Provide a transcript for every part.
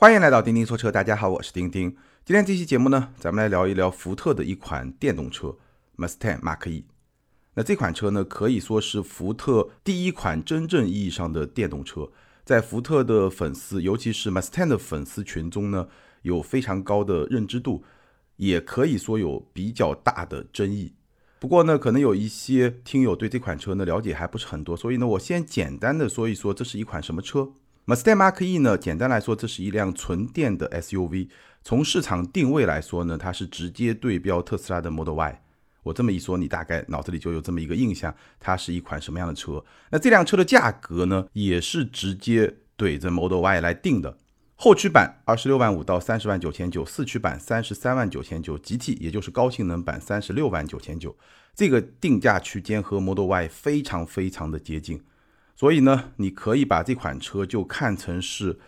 欢迎来到钉钉说车，大家好，我是钉钉。今天这期节目呢，咱们来聊一聊福特的一款电动车 Mustang Mach E。那这款车呢，可以说是福特第一款真正意义上的电动车，在福特的粉丝，尤其是 Mustang 的粉丝群中呢，有非常高的认知度，也可以说有比较大的争议。不过呢，可能有一些听友对这款车呢了解还不是很多，所以呢，我先简单的说一说这是一款什么车。Mustang Mark E 呢，简单来说，这是一辆纯电的 SUV。从市场定位来说呢，它是直接对标特斯拉的 Model Y。我这么一说，你大概脑子里就有这么一个印象，它是一款什么样的车？那这辆车的价格呢，也是直接怼着 Model Y 来定的。后驱版二十六万五到三十万九千九，四驱版三十三万九千九，GT 也就是高性能版三十六万九千九。这个定价区间和 Model Y 非常非常的接近，所以呢，你可以把这款车就看成是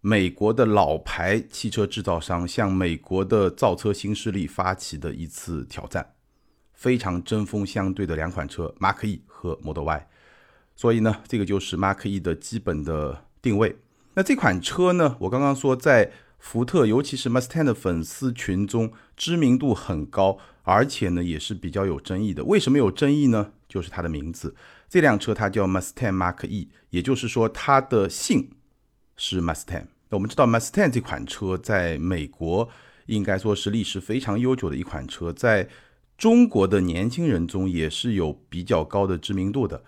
美国的老牌汽车制造商向美国的造车新势力发起的一次挑战，非常针锋相对的两款车，Mark E 和 Model Y。所以呢，这个就是 Mark E 的基本的定位。那这款车呢？我刚刚说，在福特，尤其是 Mustang 的粉丝群中，知名度很高，而且呢，也是比较有争议的。为什么有争议呢？就是它的名字，这辆车它叫 Mustang Mark E，也就是说，它的姓是 Mustang。那我们知道，Mustang 这款车在美国应该说是历史非常悠久的一款车，在中国的年轻人中也是有比较高的知名度的。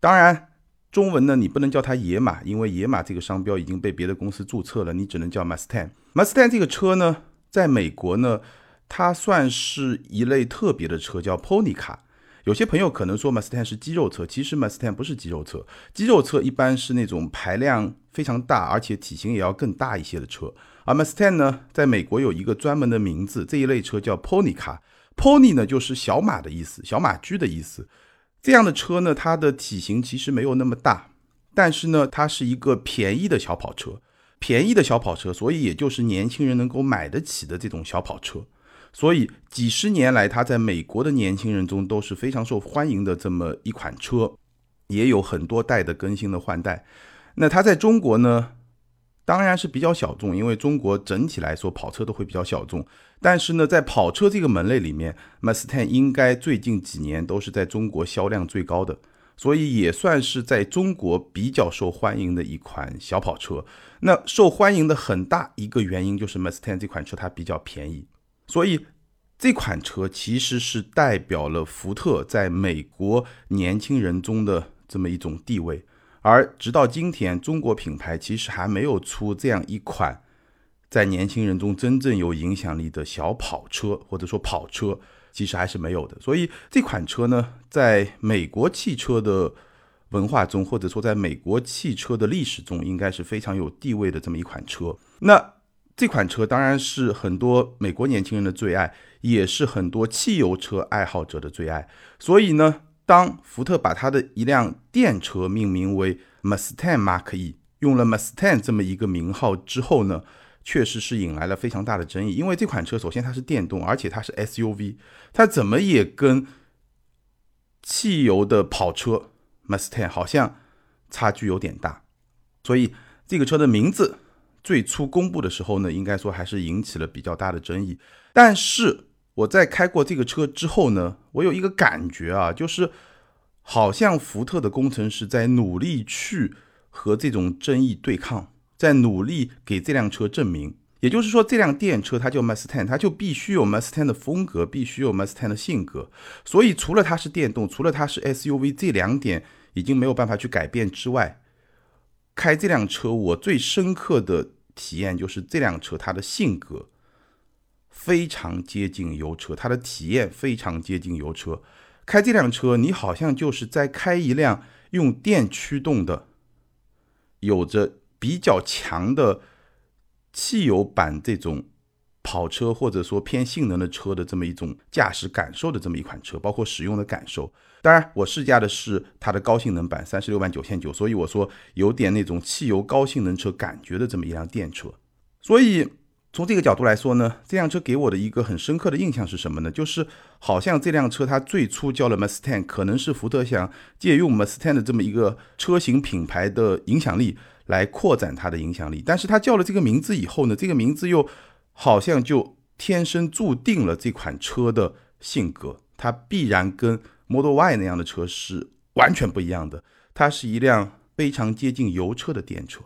当然。中文呢，你不能叫它野马，因为野马这个商标已经被别的公司注册了，你只能叫 Mustang。Mustang 这个车呢，在美国呢，它算是一类特别的车，叫 Pony 卡。有些朋友可能说 Mustang 是肌肉车，其实 Mustang 不是肌肉车。肌肉车一般是那种排量非常大，而且体型也要更大一些的车。而 Mustang 呢，在美国有一个专门的名字，这一类车叫 Pony 卡。Pony 呢，就是小马的意思，小马驹的意思。这样的车呢，它的体型其实没有那么大，但是呢，它是一个便宜的小跑车，便宜的小跑车，所以也就是年轻人能够买得起的这种小跑车。所以几十年来，它在美国的年轻人中都是非常受欢迎的这么一款车，也有很多代的更新的换代。那它在中国呢？当然是比较小众，因为中国整体来说跑车都会比较小众。但是呢，在跑车这个门类里面，Mustang 应该最近几年都是在中国销量最高的，所以也算是在中国比较受欢迎的一款小跑车。那受欢迎的很大一个原因就是 Mustang 这款车它比较便宜，所以这款车其实是代表了福特在美国年轻人中的这么一种地位。而直到今天，中国品牌其实还没有出这样一款在年轻人中真正有影响力的小跑车，或者说跑车，其实还是没有的。所以这款车呢，在美国汽车的文化中，或者说在美国汽车的历史中，应该是非常有地位的这么一款车。那这款车当然是很多美国年轻人的最爱，也是很多汽油车爱好者的最爱。所以呢。当福特把它的一辆电车命名为 Mustang Mach E，用了 Mustang 这么一个名号之后呢，确实是引来了非常大的争议。因为这款车首先它是电动，而且它是 SUV，它怎么也跟汽油的跑车 Mustang 好像差距有点大。所以这个车的名字最初公布的时候呢，应该说还是引起了比较大的争议。但是我在开过这个车之后呢，我有一个感觉啊，就是好像福特的工程师在努力去和这种争议对抗，在努力给这辆车证明。也就是说，这辆电车它叫 Mustang，它就必须有 Mustang 的风格，必须有 Mustang 的性格。所以，除了它是电动，除了它是 SUV 这两点已经没有办法去改变之外，开这辆车我最深刻的体验就是这辆车它的性格。非常接近油车，它的体验非常接近油车。开这辆车，你好像就是在开一辆用电驱动的、有着比较强的汽油版这种跑车，或者说偏性能的车的这么一种驾驶感受的这么一款车，包括使用的感受。当然，我试驾的是它的高性能版，三十六万九千九，所以我说有点那种汽油高性能车感觉的这么一辆电车。所以。从这个角度来说呢，这辆车给我的一个很深刻的印象是什么呢？就是好像这辆车它最初叫了 Mustang，可能是福特想借用 Mustang 的这么一个车型品牌的影响力来扩展它的影响力。但是它叫了这个名字以后呢，这个名字又好像就天生注定了这款车的性格，它必然跟 Model Y 那样的车是完全不一样的。它是一辆非常接近油车的电车。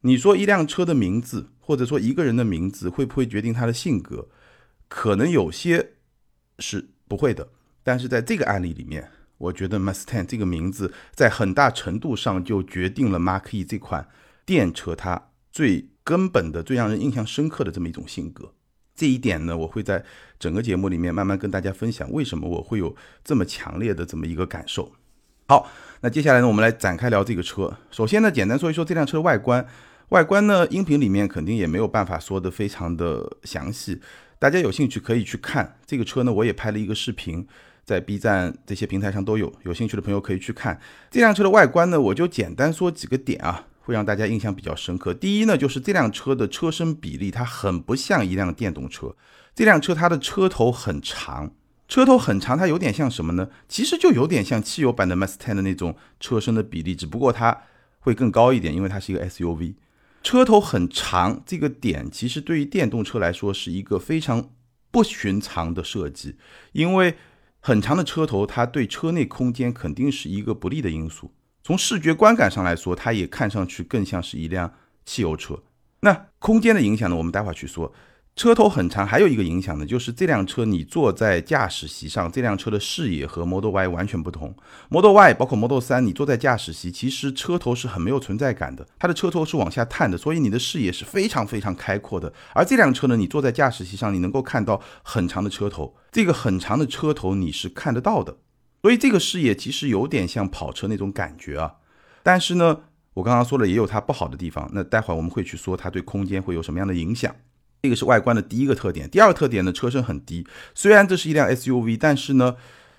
你说一辆车的名字，或者说一个人的名字，会不会决定他的性格？可能有些是不会的。但是在这个案例里面，我觉得 Mustang 这个名字在很大程度上就决定了 Mark E 这款电车它最根本的、最让人印象深刻的这么一种性格。这一点呢，我会在整个节目里面慢慢跟大家分享，为什么我会有这么强烈的这么一个感受。好，那接下来呢，我们来展开聊这个车。首先呢，简单说一说这辆车的外观。外观呢，音频里面肯定也没有办法说的非常的详细，大家有兴趣可以去看这个车呢。我也拍了一个视频，在 B 站这些平台上都有，有兴趣的朋友可以去看这辆车的外观呢。我就简单说几个点啊，会让大家印象比较深刻。第一呢，就是这辆车的车身比例，它很不像一辆电动车。这辆车它的车头很长，车头很长，它有点像什么呢？其实就有点像汽油版的 Mustang 的那种车身的比例，只不过它会更高一点，因为它是一个 SUV。车头很长，这个点其实对于电动车来说是一个非常不寻常的设计，因为很长的车头，它对车内空间肯定是一个不利的因素。从视觉观感上来说，它也看上去更像是一辆汽油车。那空间的影响呢？我们待会儿去说。车头很长，还有一个影响呢，就是这辆车你坐在驾驶席上，这辆车的视野和 Model Y 完全不同。Model Y 包括 Model 3，你坐在驾驶席，其实车头是很没有存在感的，它的车头是往下探的，所以你的视野是非常非常开阔的。而这辆车呢，你坐在驾驶席上，你能够看到很长的车头，这个很长的车头你是看得到的，所以这个视野其实有点像跑车那种感觉啊。但是呢，我刚刚说了也有它不好的地方，那待会儿我们会去说它对空间会有什么样的影响。这个是外观的第一个特点，第二个特点呢，车身很低。虽然这是一辆 SUV，但是呢，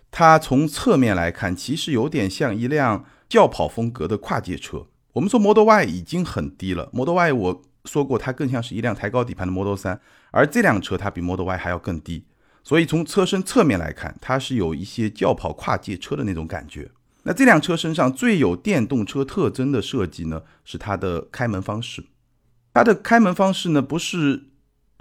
它从侧面来看，其实有点像一辆轿跑风格的跨界车。我们说 Model Y 已经很低了，Model Y 我说过它更像是一辆抬高底盘的 Model 3，而这辆车它比 Model Y 还要更低。所以从车身侧面来看，它是有一些轿跑跨界车的那种感觉。那这辆车身上最有电动车特征的设计呢，是它的开门方式。它的开门方式呢，不是。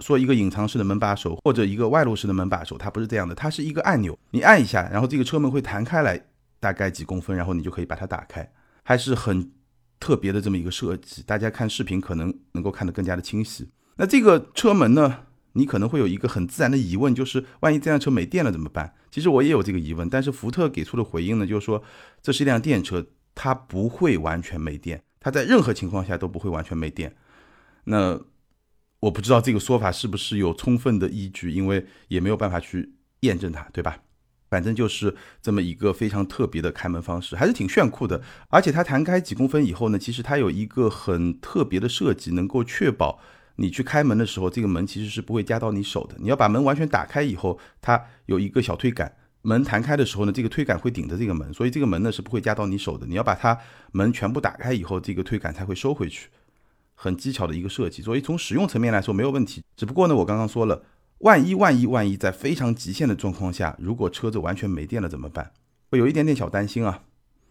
说一个隐藏式的门把手或者一个外露式的门把手，它不是这样的，它是一个按钮，你按一下，然后这个车门会弹开来，大概几公分，然后你就可以把它打开，还是很特别的这么一个设计。大家看视频可能能够看得更加的清晰。那这个车门呢，你可能会有一个很自然的疑问，就是万一这辆车没电了怎么办？其实我也有这个疑问，但是福特给出的回应呢，就是说这是一辆电车，它不会完全没电，它在任何情况下都不会完全没电。那。我不知道这个说法是不是有充分的依据，因为也没有办法去验证它，对吧？反正就是这么一个非常特别的开门方式，还是挺炫酷的。而且它弹开几公分以后呢，其实它有一个很特别的设计，能够确保你去开门的时候，这个门其实是不会夹到你手的。你要把门完全打开以后，它有一个小推杆，门弹开的时候呢，这个推杆会顶着这个门，所以这个门呢是不会夹到你手的。你要把它门全部打开以后，这个推杆才会收回去。很技巧的一个设计，所以从使用层面来说没有问题。只不过呢，我刚刚说了，万一万一万一在非常极限的状况下，如果车子完全没电了怎么办？会有一点点小担心啊。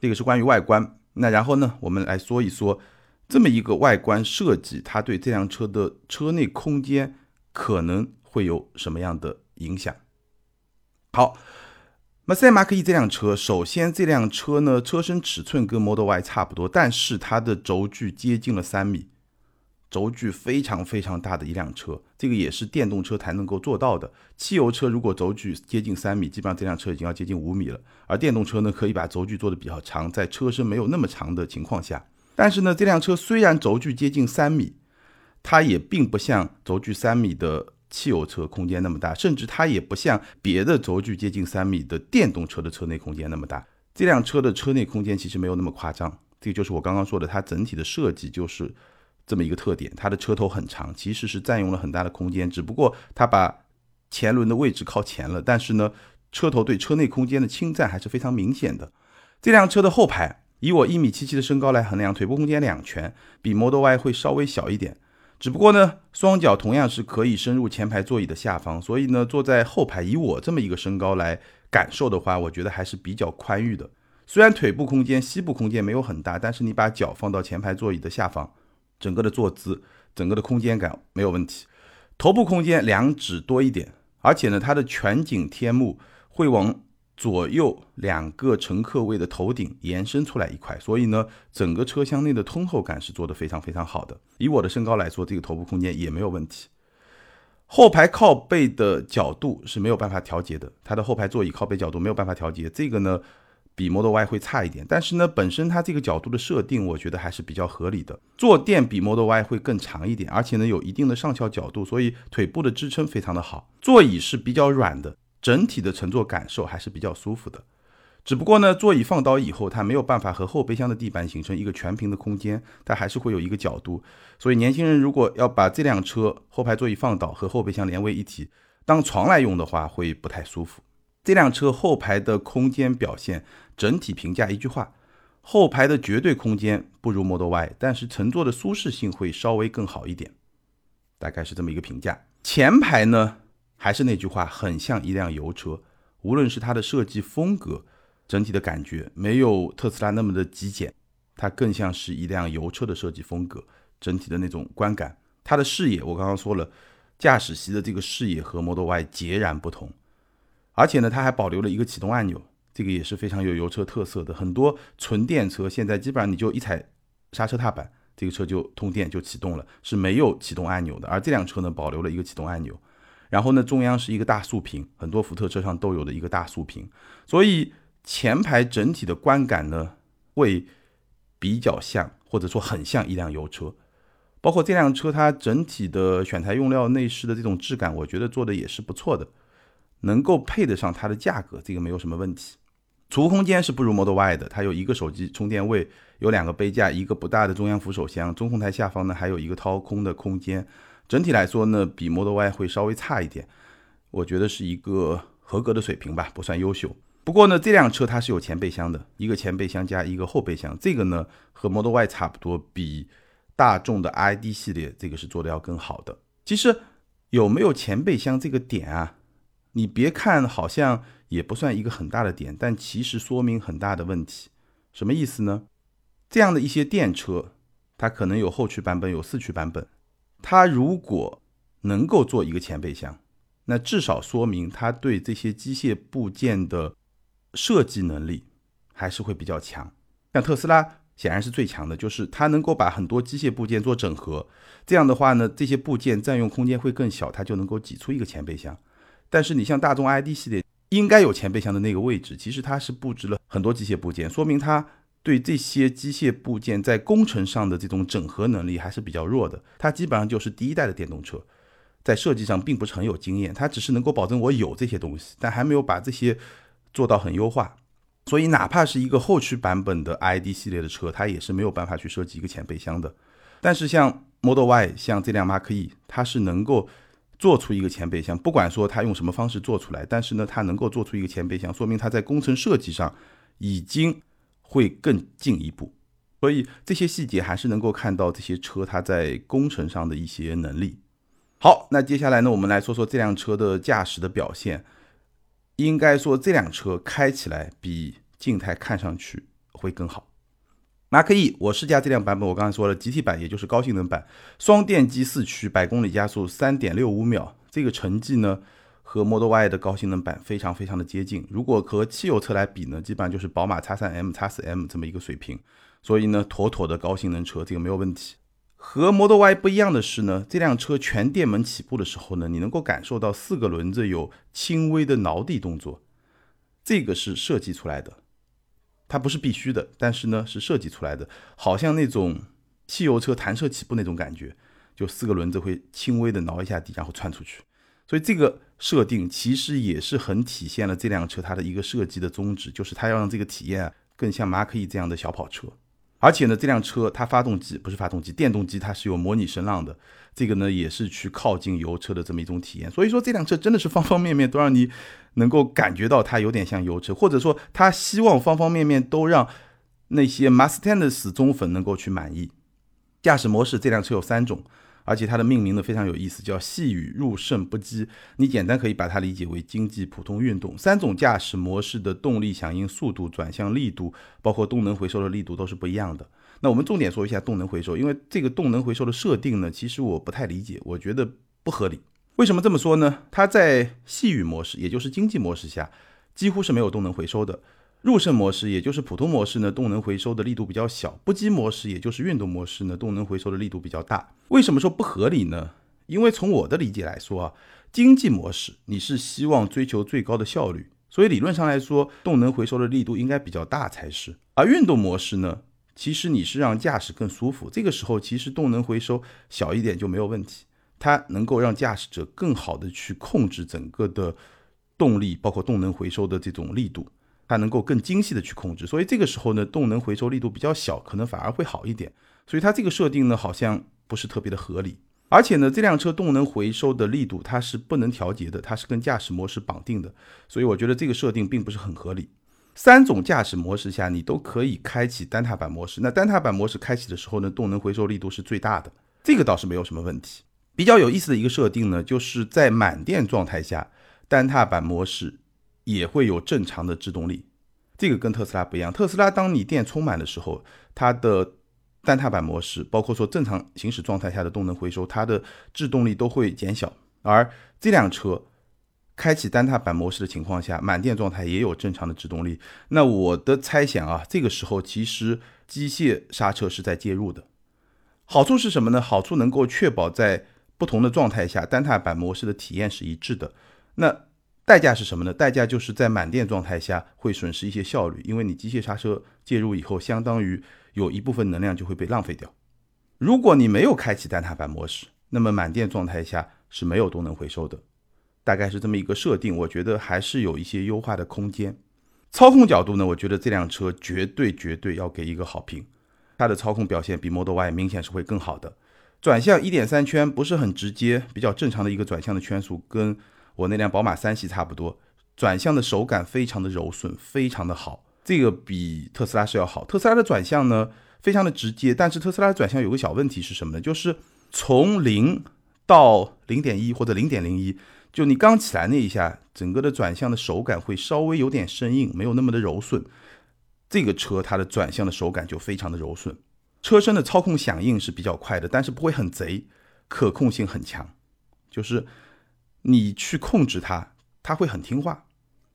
这个是关于外观。那然后呢，我们来说一说这么一个外观设计，它对这辆车的车内空间可能会有什么样的影响？好马赛马克 E 这辆车，首先这辆车呢，车身尺寸跟 Model Y 差不多，但是它的轴距接近了三米。轴距非常非常大的一辆车，这个也是电动车才能够做到的。汽油车如果轴距接近三米，基本上这辆车已经要接近五米了。而电动车呢，可以把轴距做的比较长，在车身没有那么长的情况下。但是呢，这辆车虽然轴距接近三米，它也并不像轴距三米的汽油车空间那么大，甚至它也不像别的轴距接近三米的电动车的车内空间那么大。这辆车的车内空间其实没有那么夸张，这个就是我刚刚说的，它整体的设计就是。这么一个特点，它的车头很长，其实是占用了很大的空间，只不过它把前轮的位置靠前了，但是呢，车头对车内空间的侵占还是非常明显的。这辆车的后排，以我一米七七的身高来衡量，腿部空间两拳，比 Model Y 会稍微小一点。只不过呢，双脚同样是可以深入前排座椅的下方，所以呢，坐在后排以我这么一个身高来感受的话，我觉得还是比较宽裕的。虽然腿部空间、膝部空间没有很大，但是你把脚放到前排座椅的下方，整个的坐姿、整个的空间感没有问题。头部空间两指多一点，而且呢，它的全景天幕会往。左右两个乘客位的头顶延伸出来一块，所以呢，整个车厢内的通透感是做的非常非常好的。以我的身高来说，这个头部空间也没有问题。后排靠背的角度是没有办法调节的，它的后排座椅靠背角度没有办法调节，这个呢比 Model Y 会差一点。但是呢，本身它这个角度的设定，我觉得还是比较合理的。坐垫比 Model Y 会更长一点，而且呢有一定的上翘角度，所以腿部的支撑非常的好。座椅是比较软的。整体的乘坐感受还是比较舒服的，只不过呢，座椅放倒以后，它没有办法和后备箱的地板形成一个全平的空间，它还是会有一个角度。所以年轻人如果要把这辆车后排座椅放倒和后备箱连为一体当床来用的话，会不太舒服。这辆车后排的空间表现，整体评价一句话：后排的绝对空间不如 Model Y，但是乘坐的舒适性会稍微更好一点，大概是这么一个评价。前排呢？还是那句话，很像一辆油车。无论是它的设计风格，整体的感觉没有特斯拉那么的极简，它更像是一辆油车的设计风格。整体的那种观感，它的视野，我刚刚说了，驾驶席的这个视野和 Model Y 截然不同。而且呢，它还保留了一个启动按钮，这个也是非常有油车特色的。很多纯电车现在基本上你就一踩刹车踏板，这个车就通电就启动了，是没有启动按钮的。而这辆车呢，保留了一个启动按钮。然后呢，中央是一个大竖屏，很多福特车上都有的一个大竖屏，所以前排整体的观感呢，会比较像，或者说很像一辆油车。包括这辆车它整体的选材用料、内饰的这种质感，我觉得做的也是不错的，能够配得上它的价格，这个没有什么问题。储物空间是不如 Model Y 的，它有一个手机充电位，有两个杯架，一个不大的中央扶手箱，中控台下方呢还有一个掏空的空间。整体来说呢，比 Model Y 会稍微差一点，我觉得是一个合格的水平吧，不算优秀。不过呢，这辆车它是有前备箱的，一个前备箱加一个后备箱，这个呢和 Model Y 差不多，比大众的 ID 系列这个是做的要更好的。其实有没有前备箱这个点啊，你别看好像也不算一个很大的点，但其实说明很大的问题。什么意思呢？这样的一些电车，它可能有后驱版本，有四驱版本。它如果能够做一个前备箱，那至少说明它对这些机械部件的设计能力还是会比较强。像特斯拉显然是最强的，就是它能够把很多机械部件做整合。这样的话呢，这些部件占用空间会更小，它就能够挤出一个前备箱。但是你像大众 ID 系列应该有前备箱的那个位置，其实它是布置了很多机械部件，说明它。对这些机械部件在工程上的这种整合能力还是比较弱的，它基本上就是第一代的电动车，在设计上并不是很有经验，它只是能够保证我有这些东西，但还没有把这些做到很优化。所以哪怕是一个后驱版本的 ID 系列的车，它也是没有办法去设计一个前备箱的。但是像 Model Y，像这辆 Mark E，它是能够做出一个前备箱，不管说它用什么方式做出来，但是呢，它能够做出一个前备箱，说明它在工程设计上已经。会更进一步，所以这些细节还是能够看到这些车它在工程上的一些能力。好，那接下来呢，我们来说说这辆车的驾驶的表现。应该说，这辆车开起来比静态看上去会更好。马克 E，我试驾这辆版本，我刚才说了，GT 版也就是高性能版，双电机四驱，百公里加速三点六五秒，这个成绩呢？和 Model Y 的高性能版非常非常的接近。如果和汽油车来比呢，基本上就是宝马 X3M、X4M 这么一个水平。所以呢，妥妥的高性能车，这个没有问题。和 Model Y 不一样的是呢，这辆车全电门起步的时候呢，你能够感受到四个轮子有轻微的挠地动作，这个是设计出来的，它不是必须的，但是呢是设计出来的，好像那种汽油车弹射起步那种感觉，就四个轮子会轻微的挠一下地，然后窜出去。所以这个设定其实也是很体现了这辆车它的一个设计的宗旨，就是它要让这个体验更像马可 E 这样的小跑车。而且呢，这辆车它发动机不是发动机，电动机它是有模拟声浪的，这个呢也是去靠近油车的这么一种体验。所以说这辆车真的是方方面面都让你能够感觉到它有点像油车，或者说它希望方方面面都让那些 Mustang 的死忠粉能够去满意。驾驶模式这辆车有三种。而且它的命名呢非常有意思，叫细雨入胜不羁。你简单可以把它理解为经济普通运动。三种驾驶模式的动力响应速度、转向力度，包括动能回收的力度都是不一样的。那我们重点说一下动能回收，因为这个动能回收的设定呢，其实我不太理解，我觉得不合理。为什么这么说呢？它在细雨模式，也就是经济模式下，几乎是没有动能回收的。入肾模式，也就是普通模式呢，动能回收的力度比较小；不羁模式，也就是运动模式呢，动能回收的力度比较大。为什么说不合理呢？因为从我的理解来说啊，经济模式你是希望追求最高的效率，所以理论上来说，动能回收的力度应该比较大才是。而运动模式呢，其实你是让驾驶更舒服，这个时候其实动能回收小一点就没有问题，它能够让驾驶者更好的去控制整个的动力，包括动能回收的这种力度。它能够更精细的去控制，所以这个时候呢，动能回收力度比较小，可能反而会好一点。所以它这个设定呢，好像不是特别的合理。而且呢，这辆车动能回收的力度它是不能调节的，它是跟驾驶模式绑定的。所以我觉得这个设定并不是很合理。三种驾驶模式下，你都可以开启单踏板模式。那单踏板模式开启的时候呢，动能回收力度是最大的，这个倒是没有什么问题。比较有意思的一个设定呢，就是在满电状态下，单踏板模式。也会有正常的制动力，这个跟特斯拉不一样。特斯拉当你电充满的时候，它的单踏板模式，包括说正常行驶状态下的动能回收，它的制动力都会减小。而这辆车开启单踏板模式的情况下，满电状态也有正常的制动力。那我的猜想啊，这个时候其实机械刹车是在介入的。好处是什么呢？好处能够确保在不同的状态下，单踏板模式的体验是一致的。那代价是什么呢？代价就是在满电状态下会损失一些效率，因为你机械刹车介入以后，相当于有一部分能量就会被浪费掉。如果你没有开启单踏板模式，那么满电状态下是没有动能回收的，大概是这么一个设定。我觉得还是有一些优化的空间。操控角度呢，我觉得这辆车绝对绝对要给一个好评，它的操控表现比 Model Y 明显是会更好的。转向一点三圈不是很直接，比较正常的一个转向的圈速跟。我那辆宝马三系差不多，转向的手感非常的柔顺，非常的好，这个比特斯拉是要好。特斯拉的转向呢，非常的直接，但是特斯拉的转向有个小问题是什么呢？就是从零到零点一或者零点零一，就你刚起来那一下，整个的转向的手感会稍微有点生硬，没有那么的柔顺。这个车它的转向的手感就非常的柔顺，车身的操控响应是比较快的，但是不会很贼，可控性很强，就是。你去控制它，它会很听话，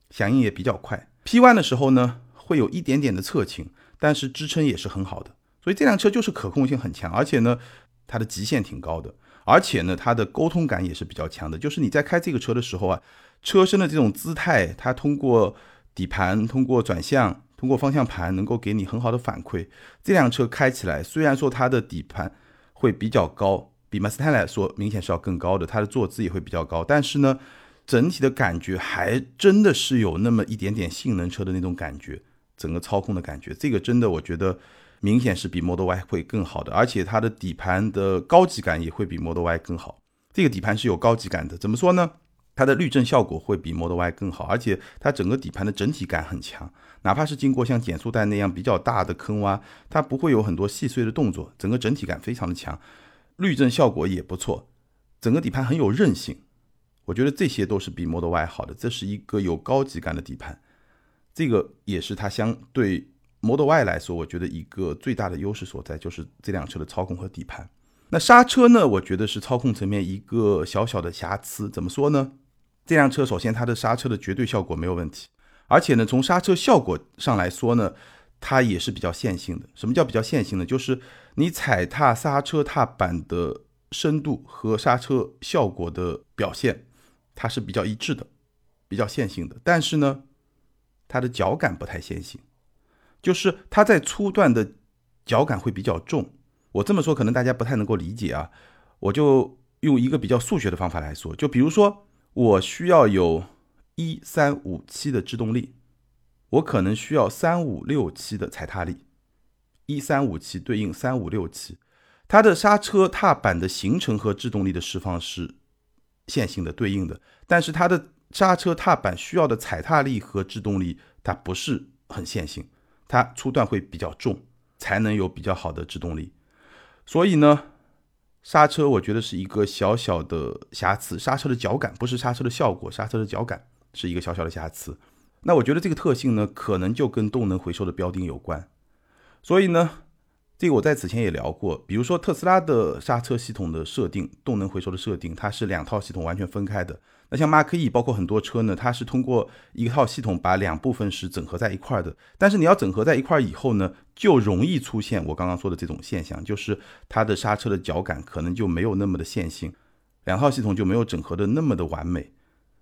响应也比较快。P 弯的时候呢，会有一点点的侧倾，但是支撑也是很好的。所以这辆车就是可控性很强，而且呢，它的极限挺高的，而且呢，它的沟通感也是比较强的。就是你在开这个车的时候啊，车身的这种姿态，它通过底盘、通过转向、通过方向盘，能够给你很好的反馈。这辆车开起来，虽然说它的底盘会比较高。比 Mustang 来说，明显是要更高的，它的坐姿也会比较高。但是呢，整体的感觉还真的是有那么一点点性能车的那种感觉，整个操控的感觉，这个真的我觉得明显是比 Model Y 会更好的，而且它的底盘的高级感也会比 Model Y 更好。这个底盘是有高级感的，怎么说呢？它的滤震效果会比 Model Y 更好，而且它整个底盘的整体感很强，哪怕是经过像减速带那样比较大的坑洼，它不会有很多细碎的动作，整个整体感非常的强。滤震效果也不错，整个底盘很有韧性，我觉得这些都是比 Model Y 好的。这是一个有高级感的底盘，这个也是它相对 Model Y 来说，我觉得一个最大的优势所在，就是这辆车的操控和底盘。那刹车呢？我觉得是操控层面一个小小的瑕疵。怎么说呢？这辆车首先它的刹车的绝对效果没有问题，而且呢，从刹车效果上来说呢。它也是比较线性的。什么叫比较线性的？就是你踩踏刹车踏板的深度和刹车效果的表现，它是比较一致的，比较线性的。但是呢，它的脚感不太线性，就是它在初段的脚感会比较重。我这么说可能大家不太能够理解啊，我就用一个比较数学的方法来说，就比如说我需要有一三五七的制动力。我可能需要三五六七的踩踏力，一三五七对应三五六七，它的刹车踏板的形成和制动力的释放是线性的对应的，但是它的刹车踏板需要的踩踏力和制动力它不是很线性，它初段会比较重，才能有比较好的制动力。所以呢，刹车我觉得是一个小小的瑕疵，刹车的脚感不是刹车的效果，刹车的脚感是一个小小的瑕疵。那我觉得这个特性呢，可能就跟动能回收的标定有关。所以呢，这个我在此前也聊过，比如说特斯拉的刹车系统的设定，动能回收的设定，它是两套系统完全分开的。那像 Mark E 包括很多车呢，它是通过一套系统把两部分是整合在一块的。但是你要整合在一块以后呢，就容易出现我刚刚说的这种现象，就是它的刹车的脚感可能就没有那么的线性，两套系统就没有整合的那么的完美。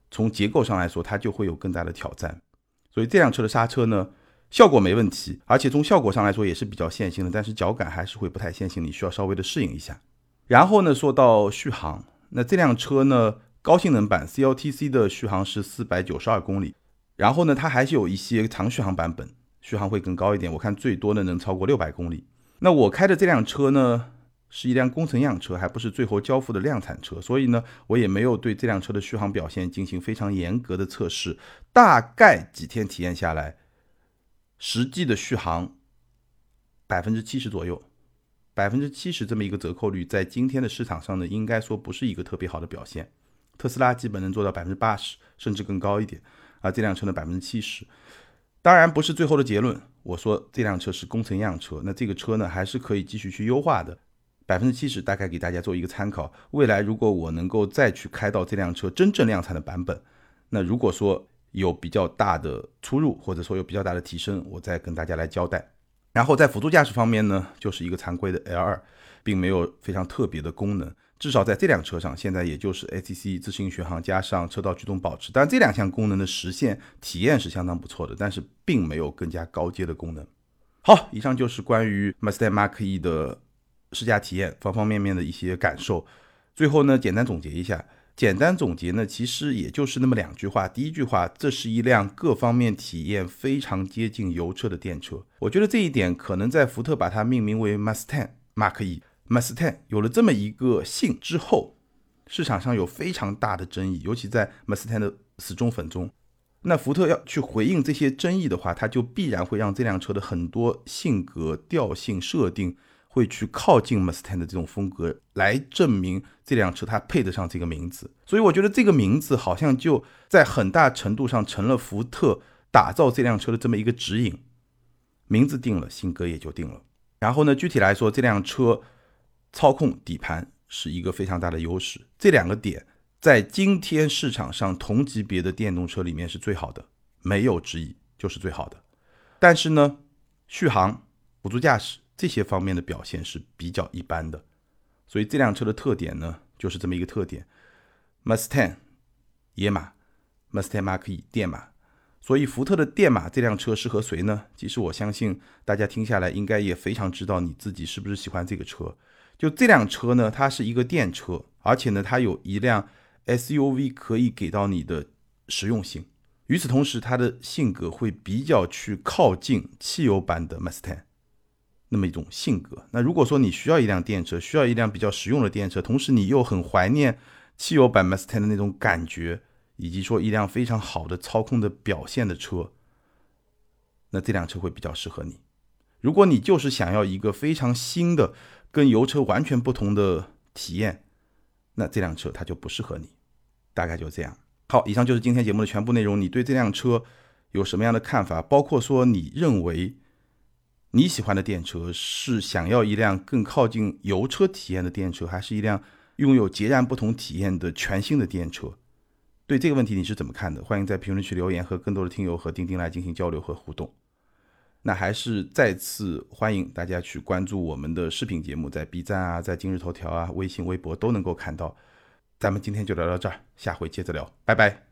从结构上来说，它就会有更大的挑战。所以这辆车的刹车呢，效果没问题，而且从效果上来说也是比较线性的，但是脚感还是会不太线性，你需要稍微的适应一下。然后呢，说到续航，那这辆车呢，高性能版 CLTC 的续航是四百九十二公里，然后呢，它还是有一些长续航版本，续航会更高一点，我看最多的能超过六百公里。那我开的这辆车呢？是一辆工程样车，还不是最后交付的量产车，所以呢，我也没有对这辆车的续航表现进行非常严格的测试。大概几天体验下来，实际的续航百分之七十左右，百分之七十这么一个折扣率，在今天的市场上呢，应该说不是一个特别好的表现。特斯拉基本能做到百分之八十，甚至更高一点，而这辆车呢百分之七十。当然不是最后的结论，我说这辆车是工程样车，那这个车呢还是可以继续去优化的。百分之七十，大概给大家做一个参考。未来如果我能够再去开到这辆车真正量产的版本，那如果说有比较大的出入，或者说有比较大的提升，我再跟大家来交代。然后在辅助驾驶方面呢，就是一个常规的 L2，并没有非常特别的功能。至少在这辆车上，现在也就是 ACC 自适应巡航加上车道居动保持。但，这两项功能的实现体验是相当不错的，但是并没有更加高阶的功能。好，以上就是关于 Mustang Mach-E 的。试驾体验方方面面的一些感受，最后呢，简单总结一下。简单总结呢，其实也就是那么两句话。第一句话，这是一辆各方面体验非常接近油车的电车。我觉得这一点可能在福特把它命名为 Mustang Mark E Mustang 有了这么一个姓之后，市场上有非常大的争议，尤其在 Mustang 的死忠粉中。那福特要去回应这些争议的话，它就必然会让这辆车的很多性格、调性、设定。会去靠近 Mustang 的这种风格，来证明这辆车它配得上这个名字。所以我觉得这个名字好像就在很大程度上成了福特打造这辆车的这么一个指引。名字定了，性格也就定了。然后呢，具体来说，这辆车操控底盘是一个非常大的优势。这两个点在今天市场上同级别的电动车里面是最好的，没有之一，就是最好的。但是呢，续航、辅助驾驶。这些方面的表现是比较一般的，所以这辆车的特点呢，就是这么一个特点：Mustang 野马，Mustang Mach-E 电马。所以福特的电马这辆车适合谁呢？其实我相信大家听下来应该也非常知道你自己是不是喜欢这个车。就这辆车呢，它是一个电车，而且呢，它有一辆 SUV 可以给到你的实用性。与此同时，它的性格会比较去靠近汽油版的 Mustang。那么一种性格。那如果说你需要一辆电车，需要一辆比较实用的电车，同时你又很怀念汽油版 Mustang 的那种感觉，以及说一辆非常好的操控的表现的车，那这辆车会比较适合你。如果你就是想要一个非常新的、跟油车完全不同的体验，那这辆车它就不适合你。大概就这样。好，以上就是今天节目的全部内容。你对这辆车有什么样的看法？包括说你认为？你喜欢的电车是想要一辆更靠近油车体验的电车，还是一辆拥有截然不同体验的全新的电车？对这个问题你是怎么看的？欢迎在评论区留言，和更多的听友和钉钉来进行交流和互动。那还是再次欢迎大家去关注我们的视频节目，在 B 站啊，在今日头条啊、微信、微博都能够看到。咱们今天就聊到这儿，下回接着聊，拜拜。